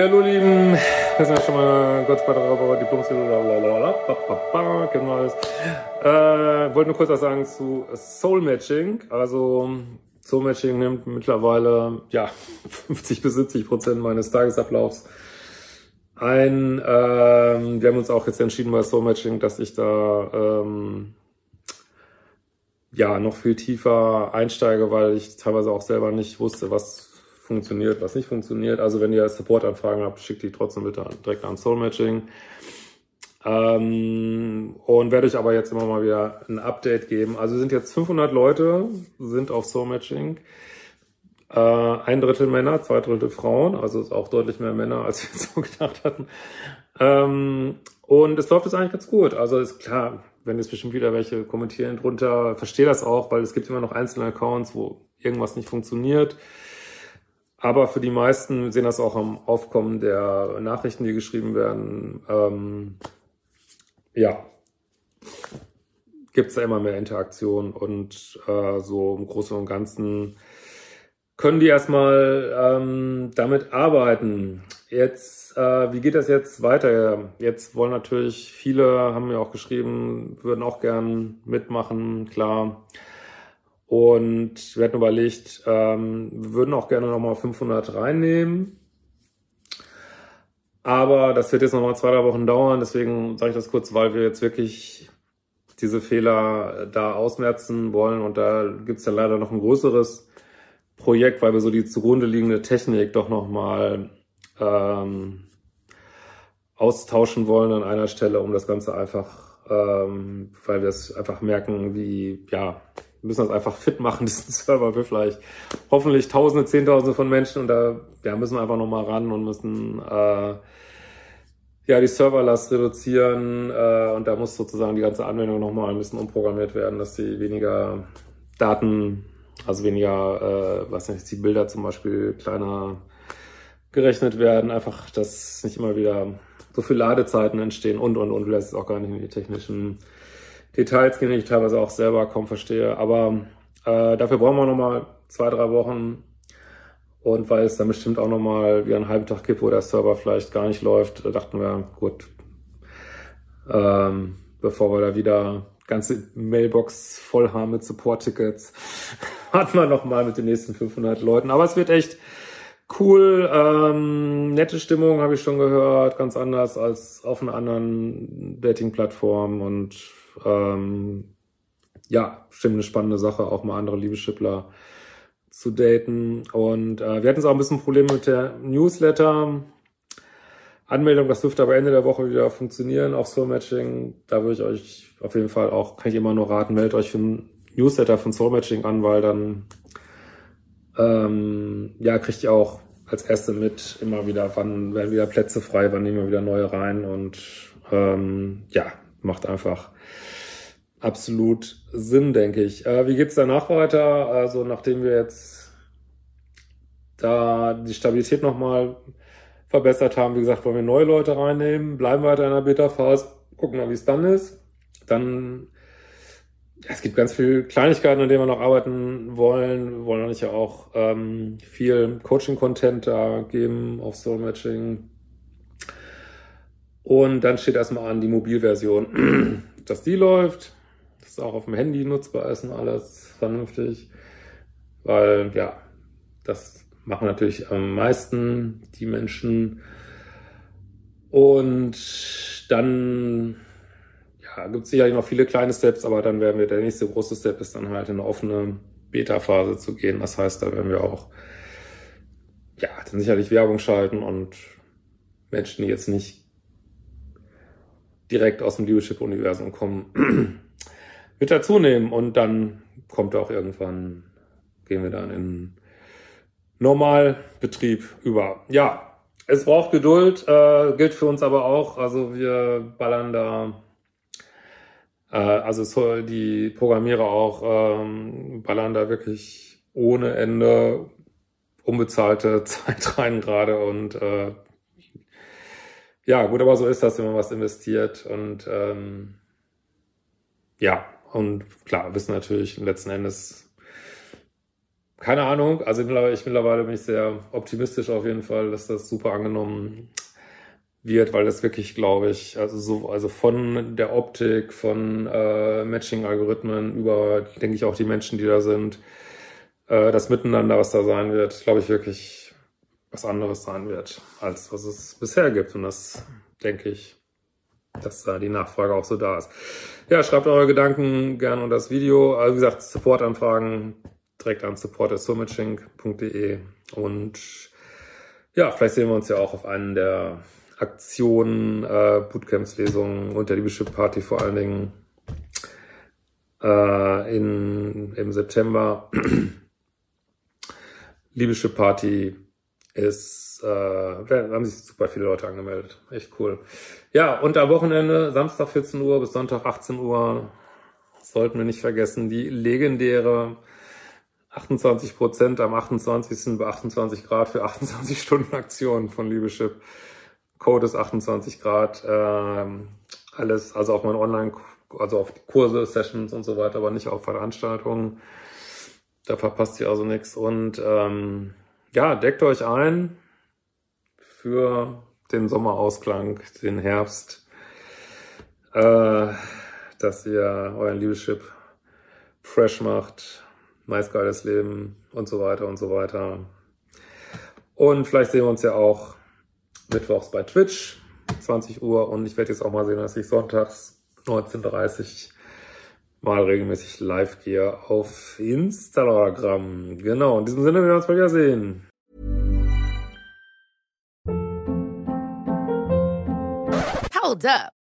Ja, hallo Lieben, wir sind ja schon mal kurz bei der Diplom kennen wir alles. Äh, wollte nur kurz was sagen zu Soul Matching. Also Soul Matching nimmt mittlerweile ja 50 bis 70 Prozent meines Tagesablaufs ein. Ähm, wir haben uns auch jetzt entschieden bei Soul Matching, dass ich da ähm, ja noch viel tiefer einsteige, weil ich teilweise auch selber nicht wusste, was funktioniert, was nicht funktioniert. Also wenn ihr Support-Anfragen habt, schickt die trotzdem bitte direkt an Soul Matching. Ähm, und werde euch aber jetzt immer mal wieder ein Update geben. Also sind jetzt 500 Leute, sind auf Soul Matching. Äh, ein Drittel Männer, zwei Drittel Frauen, also ist auch deutlich mehr Männer, als wir so gedacht hatten. Ähm, und es läuft jetzt eigentlich ganz gut. Also ist klar, wenn jetzt bestimmt wieder welche kommentieren drunter, verstehe das auch, weil es gibt immer noch einzelne Accounts, wo irgendwas nicht funktioniert. Aber für die meisten sehen das auch am Aufkommen der Nachrichten, die geschrieben werden. Ähm, ja, gibt es da immer mehr Interaktion und äh, so im Großen und Ganzen können die erstmal ähm, damit arbeiten. Jetzt, äh, wie geht das jetzt weiter? Jetzt wollen natürlich viele, haben mir auch geschrieben, würden auch gern mitmachen, klar. Und wir hatten überlegt, ähm, wir würden auch gerne nochmal 500 reinnehmen. Aber das wird jetzt nochmal zwei, drei Wochen dauern. Deswegen sage ich das kurz, weil wir jetzt wirklich diese Fehler da ausmerzen wollen. Und da gibt es ja leider noch ein größeres Projekt, weil wir so die zugrunde liegende Technik doch nochmal ähm, austauschen wollen an einer Stelle, um das Ganze einfach, ähm, weil wir es einfach merken, wie, ja, wir müssen das einfach fit machen, diesen Server für vielleicht hoffentlich Tausende, Zehntausende von Menschen. Und da ja, müssen wir einfach nochmal ran und müssen äh, ja die Serverlast reduzieren äh, und da muss sozusagen die ganze Anwendung nochmal ein bisschen umprogrammiert werden, dass sie weniger Daten, also weniger, äh, was nicht, die Bilder zum Beispiel kleiner gerechnet werden, einfach, dass nicht immer wieder so viele Ladezeiten entstehen und und und, das ist auch gar nicht in die technischen Details die ich teilweise auch selber kaum verstehe. Aber äh, dafür brauchen wir nochmal zwei, drei Wochen. Und weil es dann bestimmt auch nochmal wie einen halben Tag gibt, wo der Server vielleicht gar nicht läuft, dachten wir, gut, ähm, bevor wir da wieder ganze Mailbox voll haben mit Support-Tickets, warten wir nochmal mit den nächsten 500 Leuten. Aber es wird echt cool, ähm, nette Stimmung habe ich schon gehört, ganz anders als auf einer anderen Dating-Plattform und ähm, ja, bestimmt eine spannende Sache, auch mal andere Liebeschippler zu daten. Und äh, wir hatten jetzt auch ein bisschen Probleme mit der Newsletter. Anmeldung, das dürfte aber Ende der Woche wieder funktionieren auf Soul Matching. Da würde ich euch auf jeden Fall auch, kann ich immer nur raten, meldet euch für ein Newsletter von Soul Matching an, weil dann ähm, ja, kriegt ihr auch als Erste mit immer wieder, wann werden wieder Plätze frei, wann nehmen wir wieder neue rein und ähm, ja, macht einfach absolut Sinn, denke ich. Äh, wie geht's danach weiter? Also nachdem wir jetzt da die Stabilität nochmal verbessert haben, wie gesagt, wollen wir neue Leute reinnehmen, bleiben weiter in der Beta-Phase, gucken mal, wie es dann ist. Dann, es gibt ganz viele Kleinigkeiten, an denen wir noch arbeiten wollen. Wir wollen natürlich auch ähm, viel Coaching-Content da geben auf Soul Matching. Und dann steht erstmal an die Mobilversion, dass die läuft dass auch auf dem Handy nutzbar ist und alles vernünftig. Weil, ja, das machen natürlich am meisten die Menschen. Und dann ja, gibt sicherlich noch viele kleine Steps, aber dann werden wir, der nächste große Step ist dann halt in eine offene Beta-Phase zu gehen. Das heißt, da werden wir auch ja, dann sicherlich Werbung schalten und Menschen, die jetzt nicht direkt aus dem Liebeschip-Universum kommen, wird er zunehmen und dann kommt auch irgendwann, gehen wir dann in Normalbetrieb über. Ja, es braucht Geduld, äh, gilt für uns aber auch. Also wir ballern da, also so die Programmierer auch ähm, ballern da wirklich ohne Ende unbezahlte Zeit rein gerade und äh, ja, gut, aber so ist das, wenn man was investiert und ähm, ja, und klar, wissen natürlich letzten Endes keine Ahnung, also ich mittlerweile bin ich sehr optimistisch auf jeden Fall, dass das super angenommen wird, weil das wirklich, glaube ich, also so, also von der Optik, von äh, Matching-Algorithmen über, denke ich, auch die Menschen, die da sind, äh, das Miteinander, was da sein wird, glaube ich wirklich was anderes sein wird, als was es bisher gibt. Und das denke ich, dass da die Nachfrage auch so da ist. Ja, schreibt eure Gedanken gerne unter das Video. Also wie gesagt, Supportanfragen direkt an support.somatching.de und ja, vielleicht sehen wir uns ja auch auf einen der Aktionen, äh, Bootcamps, Lesungen und der Liebeschip Party vor allen Dingen äh, in, im September. Liebeschip Party ist, äh, haben sich super viele Leute angemeldet. Echt cool. Ja, und am Wochenende, Samstag 14 Uhr bis Sonntag 18 Uhr, sollten wir nicht vergessen, die legendäre 28 Prozent am 28. bei 28 Grad für 28 Stunden Aktion von Liebeschip. Code ist 28 Grad. Ähm, alles, also auf mein Online, also auf Kurse, Sessions und so weiter, aber nicht auf Veranstaltungen. Da verpasst ihr also nichts. Und ähm, ja, deckt euch ein für den Sommerausklang, den Herbst, äh, dass ihr euren Liebeschip fresh macht meist geiles Leben und so weiter und so weiter. Und vielleicht sehen wir uns ja auch mittwochs bei Twitch, 20 Uhr. Und ich werde jetzt auch mal sehen, dass ich sonntags 19.30 mal regelmäßig live gehe auf Instagram. Genau, in diesem Sinne, wir werden uns mal wieder sehen. Hold up.